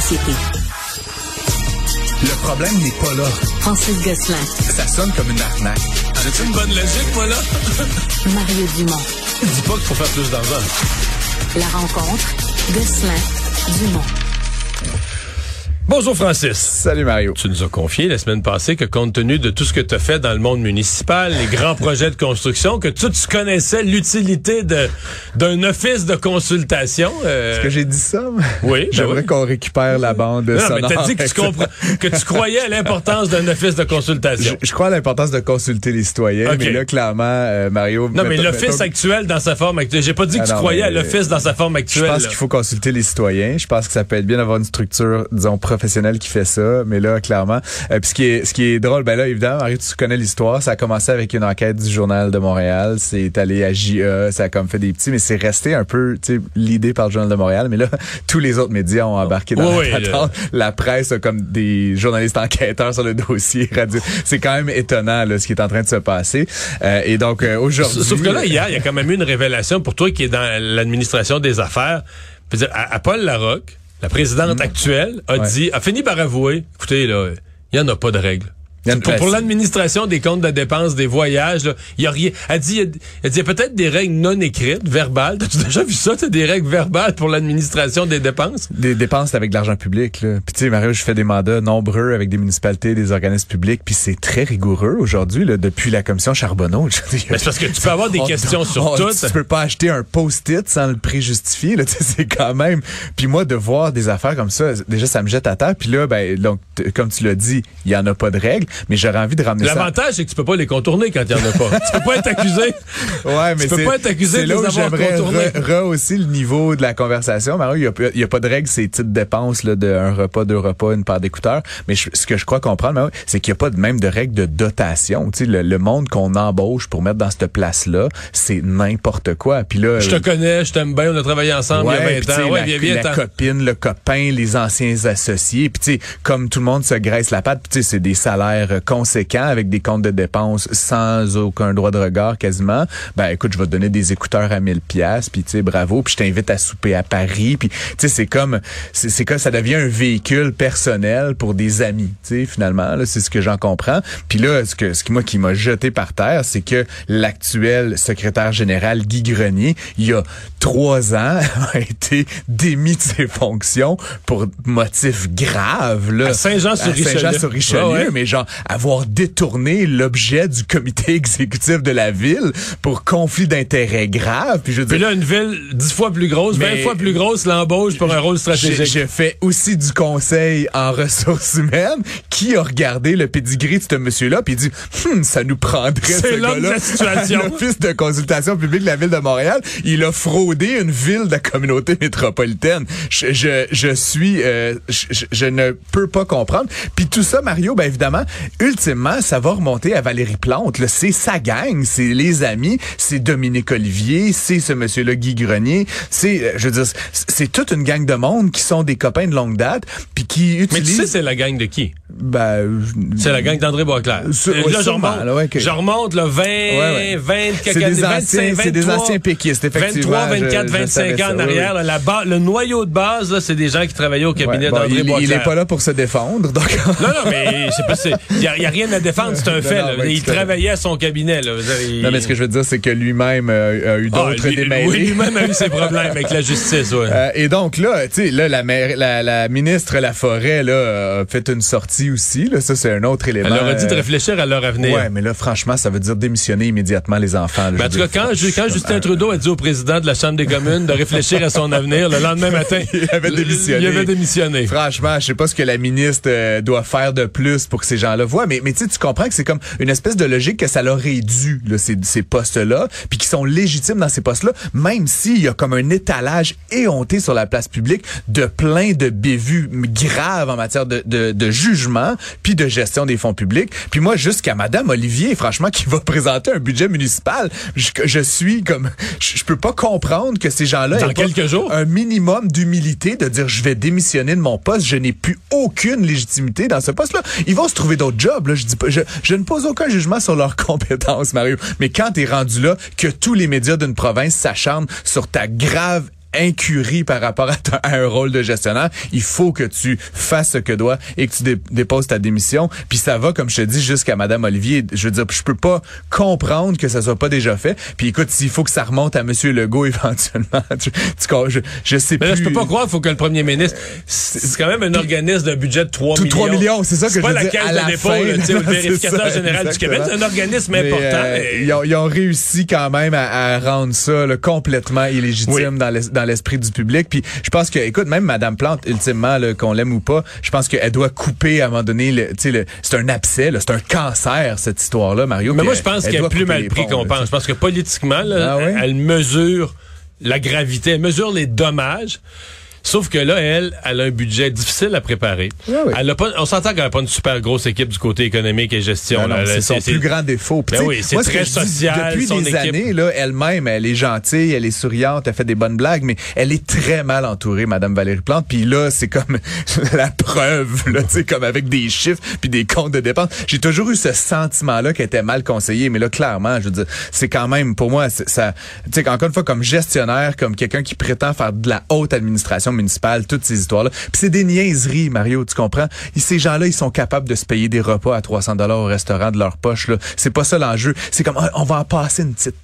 société. Le problème n'est pas là. Francis Gosselin. Ça sonne comme une arnaque. J'ai une bonne logique, moi, là? Mario Dumont. Dis pas qu'il faut faire plus d'argent. La rencontre. Gosselin. Dumont. Bonjour Francis. Salut Mario. Tu nous as confié la semaine passée que compte tenu de tout ce que tu as fait dans le monde municipal, les grands projets de construction, que tu, tu connaissais l'utilité d'un office de consultation. Euh... Est-ce que j'ai dit ça? Oui. Ben J'aimerais oui. qu'on récupère la bande Non, sonore. mais t'as dit que tu, comprends, que tu croyais à l'importance d'un office de consultation. Je, je, crois à l'importance de consulter les citoyens, Okay. mais là, clairement, euh, Mario... Non, mais l'office actuel dans sa forme actuelle. J'ai pas dit que Ah tu non, croyais à l'office dans sa forme Je actuelle. pense là. qu'il faut consulter les citoyens. Je pense que ça peut être bien d'avoir une structure, disons, professionnelle qui fait ça. Mais là, clairement, euh, puis ce qui est, ce qui est drôle, ben là, évidemment, Mario, tu connais l'histoire. Ça a commencé avec une enquête du Journal de Montréal. C'est allé à JE. Ça a comme fait des petits, mais c'est resté un peu, tu sais, l'idée par le Journal de Montréal. Mais là, tous les autres médias ont embarqué dans Oui, la presse a comme des journalistes enquêteurs sur le dossier. Radio. C'est quand même étonnant, là, ce qui est en train de se passer. Euh, et donc, euh, aujourd'hui. Sauf que là, hier, il y a quand même eu une révélation pour toi qui est dans l'administration des affaires. Je veux dire, à, à Paul Larocque, la présidente actuelle, a Mm. Ouais. dit, a fini par avouer, écoutez, là, il n'y en a pas de règles. Pour, l'administration des comptes de dépenses, des voyages, il y a rien. Elle dit, il y a- peut-être des règles non écrites, verbales. T'as-tu déjà vu ça? T'as des règles verbales pour l'administration des dépenses? des dépenses avec de l'argent public là. Puis tu sais Mario, je fais des mandats nombreux avec des municipalités, des organismes publics, puis c'est très rigoureux aujourd'hui depuis la commission Charbonneau. Mais c'est parce que tu peux avoir des on- questions sur on- tout. Tu peux pas acheter un post-it sans le là, sais, c'est quand même. Puis moi de voir des affaires comme ça, déjà ça me jette à terre. Puis là ben donc comme tu l'as dit, il y en a pas de règles, mais j'aurais envie de ramener ça. L'avantage, c'est que tu peux pas les contourner quand il y en a pas. tu peux pas être accusé. Ouais, mais peux c'est- pas être accusé de là les où avoir contournés. re- rehausser le niveau de la conversation. Mario, il y a, pas- a de règle, c'est petites dépenses là, de un repas, deux repas, une paire d'écouteurs. Mais je- ce que je crois comprendre, c'est qu'il y a pas de même de règle de dotation. Tu sais, le, le monde qu'on embauche pour mettre dans cette place-là, c'est n'importe quoi. Puis là, Je te connais, je t'aime bien, on a travaillé ensemble il y Ouais, a puis 20 tu sais, ans. Ouais, la, viens, viens, la copine, le copain, les anciens associés. Puis tu sais, comme tout le monde se graisse la patte, puis tu sais, c'est des salaires conséquents avec des comptes de dépenses sans aucun droit de regard quasiment. Ben écoute, je vais te donner des écouteurs à 1000 pièces, puis tu sais, bravo, puis je t'invite à souper à Paris, puis tu sais, c'est comme c'est c'est comme ça devient un véhicule personnel pour des amis, tu sais, finalement, là, c'est ce que j'en comprends. Puis là, ce que ce qui moi qui m'a jeté par terre, c'est que l'actuel secrétaire général Guy Grenier, il y a trois ans, a été démis de ses fonctions pour motifs graves. Là, À Saint-Jean-sur-Richelieu. À Saint-Jean-sur-Richelieu, Ouais, ouais. mais genre avoir détourné l'objet du comité exécutif de la ville pour conflit d'intérêts grave. Puis je dire, là, une ville dix fois plus grosse, 20 fois plus grosse, l'embauche pour un rôle stratégique. j'ai fait aussi du conseil en ressources humaines. Qui a regardé le pedigree de ce monsieur-là puis il dit, Hum, ça nous prendrait ce gars-là la situation. l'office de consultation publique de la ville de Montréal. Il a fraudé une ville de la communauté métropolitaine. Je, je, je suis, euh, je- je ne peux pas comprendre. Puis tout ça, Mario, ben évidemment, ultimement, ça va remonter à Valérie Plante. C'est sa gang, c'est les amis, c'est Dominique Olivier, c'est ce monsieur-là Guy Grenier. C'est, euh, je veux dire, c'est- toute une gang de monde qui sont des copains de longue date, puis qui Mais tu utilisent. sais, c'est la gang de qui? ben, C'est la gang d'André Boisclair. Sur- Euh, ouais, là, je sûrement, remonte, là, ouais, ok. je remonte là, 20, ouais. 20, C'est quelques des années, anciens- 25, c'est des 23, anciens péquistes, effectivement. 23, 24, Je- je 25 savais ans en arrière. là, la ba- le noyau de base, là, c'est des gens qui travaillaient au cabinet Ouais, bon, d'André Boisclair. il est pas là pour se défendre, donc. Non, non, mais c'est pas, c'est, y a, rien à défendre, c'est un fait, non, là. ben, Il travaillait à son cabinet, là. Il- Non, mais ce que je veux dire, c'est que lui-même euh, a eu Ah, d'autres lui- démêlés. Oui, lui-même a eu ses problèmes avec la justice, ouais. Euh, et donc là, tu sais, là, la, maire- la, la ministre Laforêt là, a fait une sortie aussi. Là, ça, c'est un autre élément. Elle leur a dit de euh, réfléchir à leur avenir. Ouais, mais là, franchement, ça veut dire démissionner immédiatement les enfants. là, Ben, en tout cas, quand, Ju- quand Justin Trudeau a dit au président de la Chambre des communes de réfléchir à son avenir, le lendemain matin, Il avait démissionné. Il avait démissionné. Franchement, je sais pas ce que la ministre doit faire de plus pour que ces gens-là voient, mais, mais tu comprends que c'est comme une espèce de logique que ça leur est dû, là, ces, ces postes-là, puis qui sont légitimes dans ces postes-là, même s'il y a comme un étalage éhonté sur la place publique de plein de bévues graves en matière de, de, de jugement, puis de gestion des fonds publics. Puis moi, jusqu'à Madame Olivier, franchement, qui va présenter un budget municipal, je, je suis comme, je, je peux pas comprendre que ces gens-là Dans quelques jours? un minimum d'humilité de dire je vais démissionner de mon poste, je n'ai plus aucune légitimité dans ce poste-là. Ils vont se trouver d'autres je, je ne pose aucun jugement sur leurs compétences, Mario. Mais quand tu es rendu là, que tous les médias d'une province s'acharnent sur ta grave incurie par rapport à, ta- à un rôle de gestionnaire. Il faut que tu fasses ce que doit et que tu dé- déposes ta démission. Puis ça va, comme je te dis, jusqu'à Madame Olivier. Je veux dire, je peux pas comprendre que ça soit pas déjà fait. Puis écoute, s'il faut que ça remonte à Monsieur Legault éventuellement, tu, tu je, je sais Mais là, plus. je peux pas croire, il faut que le premier ministre. C'est c'est quand même un organisme d'un budget de 3 Tout millions. 3 millions, c'est ça que je pas veux la dire, caisse de la dépôt, le c'est vérificateur général du Québec. C'est un organisme Mais, important. euh, ils, ont, ils ont réussi quand même à, à rendre ça là, complètement illégitime Oui. dans l'es- dans l'esprit du public. Puis je pense que, écoute, même Madame Plante, ultimement, qu'on l'aime ou pas, je pense qu'elle doit couper à un moment donné. le- le- C'est un abcès, c'est un cancer cette histoire-là, Mario. Mais moi, je pense elle qu'elle est plus mal pris qu'on pense. Je pense que politiquement, là, Ah elle mesure la gravité, elle mesure les dommages. Sauf que là, elle, elle a un budget difficile à préparer. Ouais, ouais. Elle a pas, on s'entend qu'elle n'a pas une super grosse équipe du côté économique et gestion. C'est son plus grand défaut. Ben oui, c'est ce très dis, social, Depuis son des équipe. années, là, elle-même, elle est gentille, elle est souriante, elle fait des bonnes blagues, mais elle est très mal entourée, Madame Valérie Plante. Puis là, c'est comme la preuve, là, tu sais, comme avec des chiffres puis des comptes de dépenses. J'ai toujours eu ce sentiment-là qu'elle était mal conseillée, mais là, clairement, je veux dire, c'est quand même, pour moi, ça, tu sais, encore une fois, comme gestionnaire, comme quelqu'un qui prétend faire de la haute administration municipale, toutes ces histoires-là. Puis c'est des niaiseries, Mario, tu comprends? Et ces gens-là, ils sont capables de se payer des repas à 300 dollars au restaurant de leur poche, là. C'est pas ça l'enjeu. C'est comme, ah, on va en passer une petite.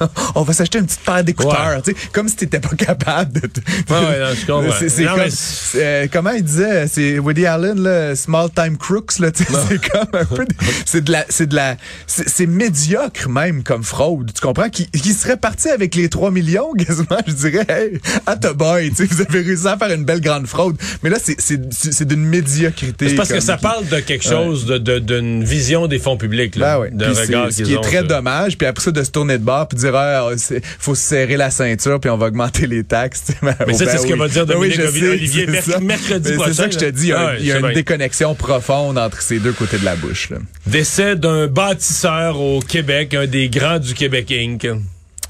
on va s'acheter une petite paire d'écouteurs, Ouais. tu sais, comme si t'étais pas capable de... de- Ouais, ouais, non, je comprends. C'est, c'est Non, comme, mais euh, comment il disait, c'est Woody Allen, là, small time crooks, là, tu sais, c'est comme un peu, de- c'est de la, c'est de la, c'est, c'est médiocre même comme fraude, tu comprends, qui, qui serait parti avec les 3 millions, quasiment, je dirais, hey, the boy, tu sais, vous avez réussi à faire une belle grande fraude, mais là, c'est, d'une médiocrité. C'est parce que ça qui- parle de quelque chose, de- de- d'une vision des fonds publics, là, Ben ouais. d'un regard ce qui est très dommage. Puis après ça, de se tourner de bord puis de dire, ah, c'est- faut se serrer la ceinture puis on va augmenter les taxes. Mais ça, Ben c'est ce que va dire Ben oui, Dominique sais, Olivier merc- ça. mercredi prochain, C'est ça que je te dis. Il y a, Ah il y une déconnexion profonde entre ces deux côtés de la bouche. Là. Décès d'un bâtisseur au Québec, un des grands du Québec Inc.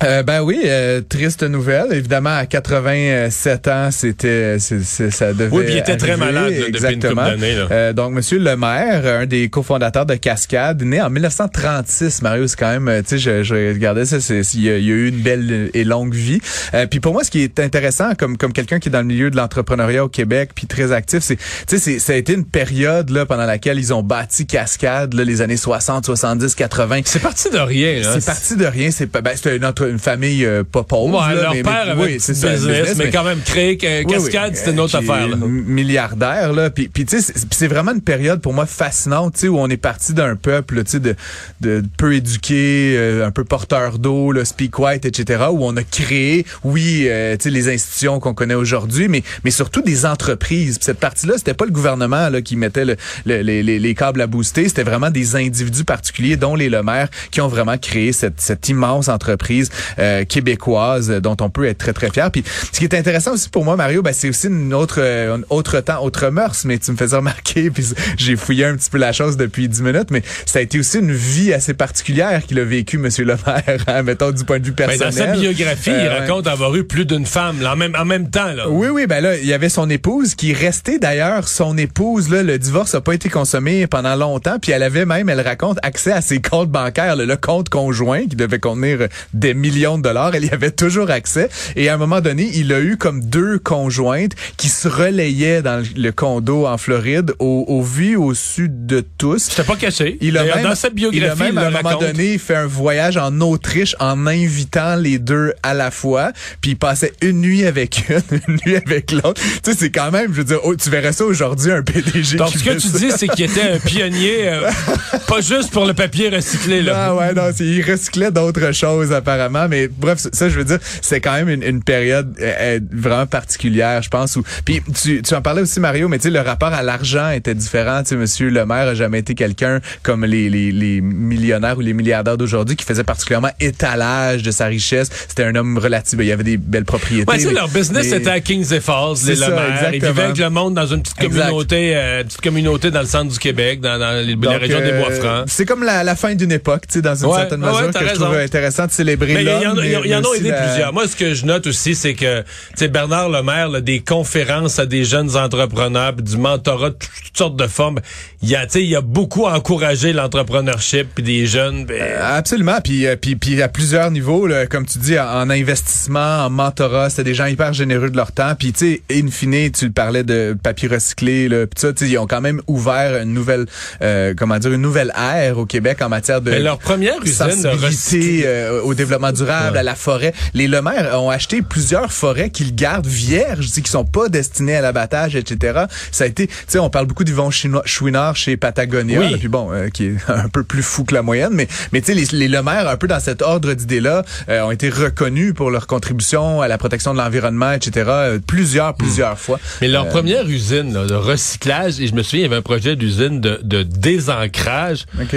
Euh, ben oui, euh, triste nouvelle. Évidemment, à 87 ans, c'était, ça devait. Oui, puis il était très malade, là, depuis une Exactement. couple d'années, là. Euh, donc, Monsieur le maire, un des cofondateurs de Cascade, né en 1936. Mario, c'est quand même, euh, tu sais, je, je regardais ça, c'est, il, y a, il y a eu une belle et longue vie. Euh, puis pour moi, ce qui est intéressant, comme comme quelqu'un qui est dans le milieu de l'entrepreneuriat au Québec, puis très actif, c'est, tu sais, ça a été une période là pendant laquelle ils ont bâti Cascade, là, les années 60, 70, 80. C'est parti de rien. Là. C'est parti de rien. C'est pas- ben, c'était une, entre- une famille euh, pas pauvre. Ouais, là, leur mais, père mais- avait oui, c'est un business, mais, quand même créé que oui, Cascade, oui, c'était une autre euh, qui affaire. là. Milliardaire là, puis puis tu sais c'est- vraiment une période pour moi fascinante, tu sais où on est parti d'un peuple, tu sais de, de peu éduqué, euh, un peu porteur d'eau, le speak white, etc. où on a créé, oui, euh, tu sais les institutions qu'on connaît aujourd'hui, mais mais surtout des entreprises. Puis cette partie-là, c'était pas le gouvernement là qui mettait le- le- les, les, les câbles à booster, c'était vraiment des individus particuliers, dont les Lemaire, qui ont vraiment créé cette, cette immense entreprise euh, québécoise dont on peut être très très fier. Puis ce qui est intéressant aussi pour moi, Mario, ben, c'est aussi une autre euh, autre temps, autre mœurs, mais tu me faisais remarquer, puis j'ai fouillé un petit peu la chose depuis dix minutes, mais ça a été aussi une vie assez particulière qu'il a vécu, Monsieur Lemaire, hein, mettons du point de vue personnel. dans sa biographie, il Euh, raconte avoir eu plus d'une femme là, en, même, en même temps. Là. Oui, oui, ben là, il y avait son épouse qui est restée d'ailleurs. Son épouse, là, le divorce a pas été consommé pendant longtemps, puis elle avait même, elle raconte, accès à ses comptes bancaires, là, le compte conjoint qui devait contenir des millions de dollars. Elle y avait toujours accès. Et à un moment donné, il a eu comme deux conjointes qui se relayaient dans le- condo en Floride, au, au vu au sud de tous. C'était pas caché. Il a même, dans sa biographie, il a même il à un moment raconte. donné fait un voyage en Autriche en invitant les deux à la fois, puis il passait une nuit avec une, une nuit avec l'autre. Tu sais, c'est quand même, je veux dire, oh, tu verrais ça aujourd'hui un PDG. Donc, qui ce que tu ça. dis, c'est qu'il était un pionnier, euh, pas juste pour le papier recyclé. Là. Ah ouais, non, il recyclait d'autres choses apparemment, mais bref, ça, je veux dire, c'est quand même une, une période euh, euh, vraiment particulière, je pense. Où, puis tu, tu en parlais aussi Mario, mais tu sais, le rapport à l'argent était différent. Tu sais, Monsieur le Maire a jamais été quelqu'un comme les, les, les millionnaires ou les milliardaires d'aujourd'hui qui faisait particulièrement étalage de sa richesse. C'était un homme relatif, il y avait des belles propriétés. Ouais, mais- leur business c'était à Kings et Falls, les ça, Lemaire. Ils exactement. vivaient avec le monde dans une petite communauté, euh, petite communauté dans le centre du Québec, dans, dans les, la Donc, région des euh, Bois-Francs. C'est comme la, la fin d'une époque, tu sais, dans une Ouais, certaine mesure, ouais, que je trouve intéressant de célébrer Mais il y en, a aidé plusieurs. Moi, ce que je note aussi, c'est que Bernard Lemaire, là, des conférences à des jeunes entrepreneurs, puis du mentorat, de toutes sortes de formes. Il y a, tu sais, il a beaucoup encouragé l'entrepreneurship puis des jeunes. ben, Euh, Absolument, puis, euh, puis puis à plusieurs niveaux, là, comme tu dis, en, en investissement, en mentorat, c'était des gens hyper généreux de leur temps. Puis tu sais, in fine, tu le parlais de papier recyclé, là, puis ça, ils ont quand même ouvert une nouvelle, euh, comment dire, une nouvelle ère au Québec en matière de Mais leur première usine de euh, au développement durable, Ouais. à la forêt. Les Lemaire ont acheté plusieurs forêts qu'ils gardent vierges, qui sont pas destinées à l'abattage, etc. Ça a été, tu sais, on parle beaucoup d'Yvon Chouinard chez Patagonia, Oui. là, puis bon, euh, qui est un peu plus fou que la moyenne, mais mais tu sais, les, les Lemaire, un peu dans cet ordre d'idées-là, euh, ont été reconnus pour leur contribution à la protection de l'environnement, etc. euh, plusieurs, plusieurs fois. Mais leur première usine là, de recyclage, et je me souviens, il y avait un projet d'usine de, de désancrage. Ok.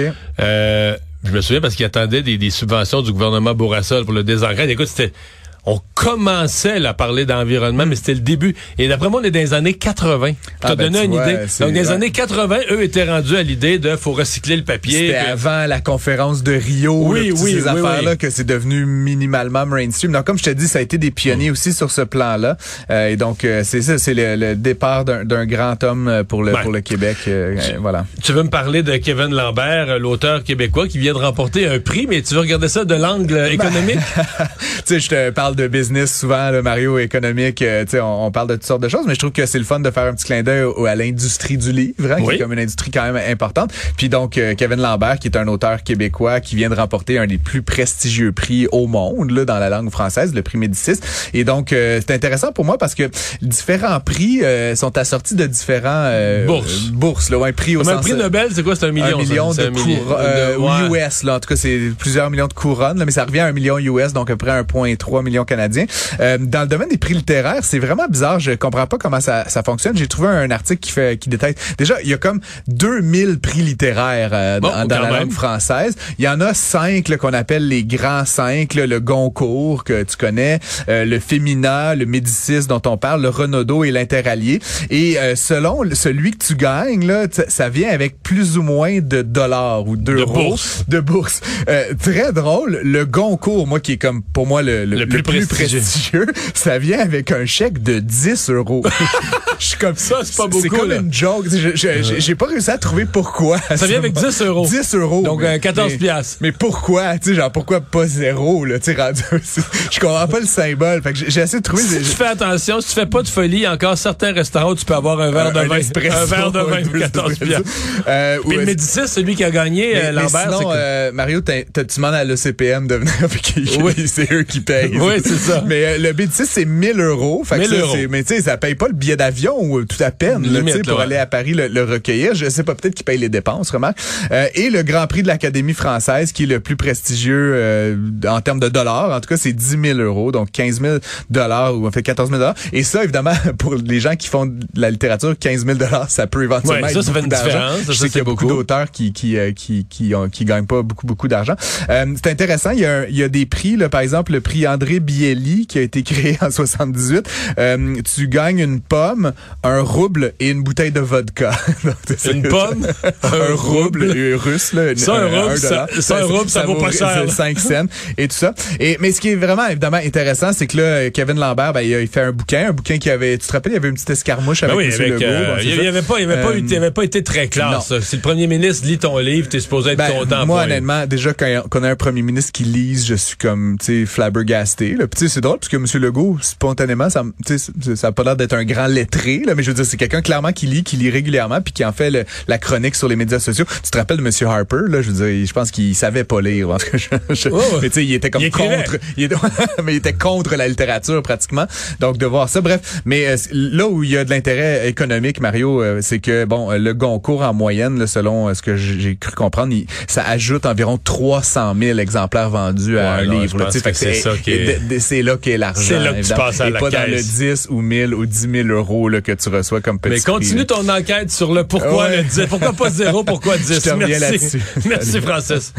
Je me souviens parce qu'ils attendaient des, subventions du gouvernement Bourassa pour le désancrage. Écoute, c'était... On commençait là, à parler d'environnement, mais c'était le début. Et d'après moi, on est dans les années 80. Ah, T'as ben, donné tu une vois, idée. Donc, dans les années 80, eux étaient rendus à l'idée de faut recycler le papier. C'était puis- avant la conférence de Rio, Oui, là, oui, ces oui, affaires-là oui. que c'est devenu minimalement mainstream. Donc, comme je te dis, ça a été des pionniers aussi sur ce plan-là. Euh, et donc, euh, c'est ça, c'est le, le départ d'un grand homme euh, pour le Ouais. pour le Québec. euh, euh, voilà. Tu veux me parler de Kevin Lambert, l'auteur québécois qui vient de remporter un prix, mais tu veux regarder ça de l'angle euh, économique? tu sais, je te parle de business souvent, le Mario économique. euh, tu sais, on, on parle de toutes sortes de choses, mais je trouve que c'est le fun de faire un petit clin d'œil à l'industrie du livre, hein, qui est comme une industrie quand même importante. Puis donc, euh, Kevin Lambert, qui est un auteur québécois qui vient de remporter un des plus prestigieux prix au monde là, dans la langue française, le prix Médicis. Et donc, euh, c'est intéressant pour moi parce que différents prix euh, sont assortis de différents euh, Bourses. bourses, là, ouais, prix au un sens prix Nobel, c'est quoi? C'est un million. un million de un million. couronnes euh, De- ouais. ou US là en tout cas c'est plusieurs millions de couronnes là, mais ça revient à un million US donc à peu près 1.3 million canadiens. Euh, dans le domaine des prix littéraires c'est vraiment bizarre. Je comprends pas comment ça, ça fonctionne. J'ai trouvé un article qui fait qui détaille. Déjà il y a comme 2000 prix littéraires euh, Bon, dans, dans la même. langue française. Il y en a cinq qu'on appelle les grands cinq là, le Goncourt que tu connais euh, le Femina le Médicis dont on parle le Renaudot et l'Interallié. Et euh, selon le- celui que tu gagnes là ça vient avec plus ou moins de dollars ou d'euros. Bourse. de bourse. Euh, très drôle, le Goncourt, moi qui est comme pour moi le, le, Le plus prestigieux. prestigieux, ça vient avec un chèque de 10 euros. Je suis comme Ça, c'est pas C'est beaucoup, comme là. une joke. J'ai pas réussi à trouver pourquoi. Ça vient avec 10 euros. 10 euros. Donc, mais- euh, 14 mais- piastres. Mais pourquoi? Tu sais, genre, pourquoi pas zéro, là? Tu sais, je comprends pas le symbole. Fait que j'ai essayé de trouver... Si tu fais attention, si tu fais pas de folie, encore certains restaurants où tu peux avoir un verre de vin. espresso, un verre de vin un pour 14 espresso. piastres. Euh, Puis le Médicis, celui qui a gagné, Mais, euh, Lambert, sinon, c'est euh, Mario, tu demandes à l'OCPM de venir, Oui. c'est eux qui payent. Oui, c'est ça. Mais euh, le B6, c'est 1000 euros. Fait que 1000 ça, euros. Mais tu sais, ça paye pas le billet d'avion ou tout à peine là, Limite, tu sais, pour là, aller à Paris le, le recueillir. Je sais pas, peut-être qu'ils payent les dépenses, remarque. Euh, et le Grand Prix de l'Académie française, qui est le plus prestigieux euh, en termes de dollars. En tout cas, c'est 10 000 euros, donc 15 000 dollars ou en fait 14 000 dollars. Et ça, évidemment, pour les gens qui font de la littérature, 15 000 dollars, ça peut éventuellement Ouais, ça, être ça fait beaucoup une différence. Ça, Je ça, sais qu'il y a c'est beaucoup d'auteurs qui qui euh, qui qui, ont- qui gagnent pas beaucoup beaucoup d'argent. Euh, c'est intéressant. Il y a il y a des prix là, par exemple le prix André Bielli qui a été créé en 78. Euh, tu gagnes une pomme, un rouble et une bouteille de vodka. Donc, c'est- Une pomme, un rouble euh, russe là. Ça, un rouble, ça- ça, un rouble, ça vaut pas cher, là. 5 cents et tout ça. Et mais ce qui est vraiment évidemment intéressant, c'est que là Kevin Lambert, ben, il a il fait un bouquin, un bouquin qui avait, tu te rappelles, il y avait une petite escarmouche avec Ben oui, M. avec, Legault. euh, bon, il ça. n'y avait pas, il avait pas, Euh, eu- il avait pas été très classe. non. ça. Si le premier ministre lit ton livre, t'es supposé être Ben, content. moi, honnêtement, déjà, quand, quand on a un premier ministre qui lise, je suis comme, tu sais, flabbergasté. Là. Puis, c'est drôle, parce que M. Legault, spontanément, ça, me- tu sais, c'est- ça a pas l'air d'être un grand lettré, là, mais je veux dire, c'est quelqu'un clairement qui lit, qui lit régulièrement, puis qui en fait le- la chronique sur les médias sociaux. Tu te rappelles de M. Harper, là, je veux dire, je pense qu'il savait pas lire. Tout cas, je-. Mais tu sais, il était comme Il contre, il était, mais il était contre la littérature pratiquement. Donc, de voir ça, bref. Mais euh, là où il y a de l'intérêt économique, Mario, euh, c'est que, bon, euh, le Goncourt, en moyenne, là, selon euh, ce que j'ai cru comprendre, il- ça ajoute environ 300 000 exemplaires vendus à un livre. que c'est ça qui est- C'est là qu'est l'argent. C'est là que tu passes à la pas dans le caisse. 10 ou 1000 ou 10 000 euros là, que tu reçois comme petit Mais continue prix, là. ton enquête sur le pourquoi Ouais. le 10. Pourquoi pas zéro, pourquoi 10. Je te Merci. Merci. Francis.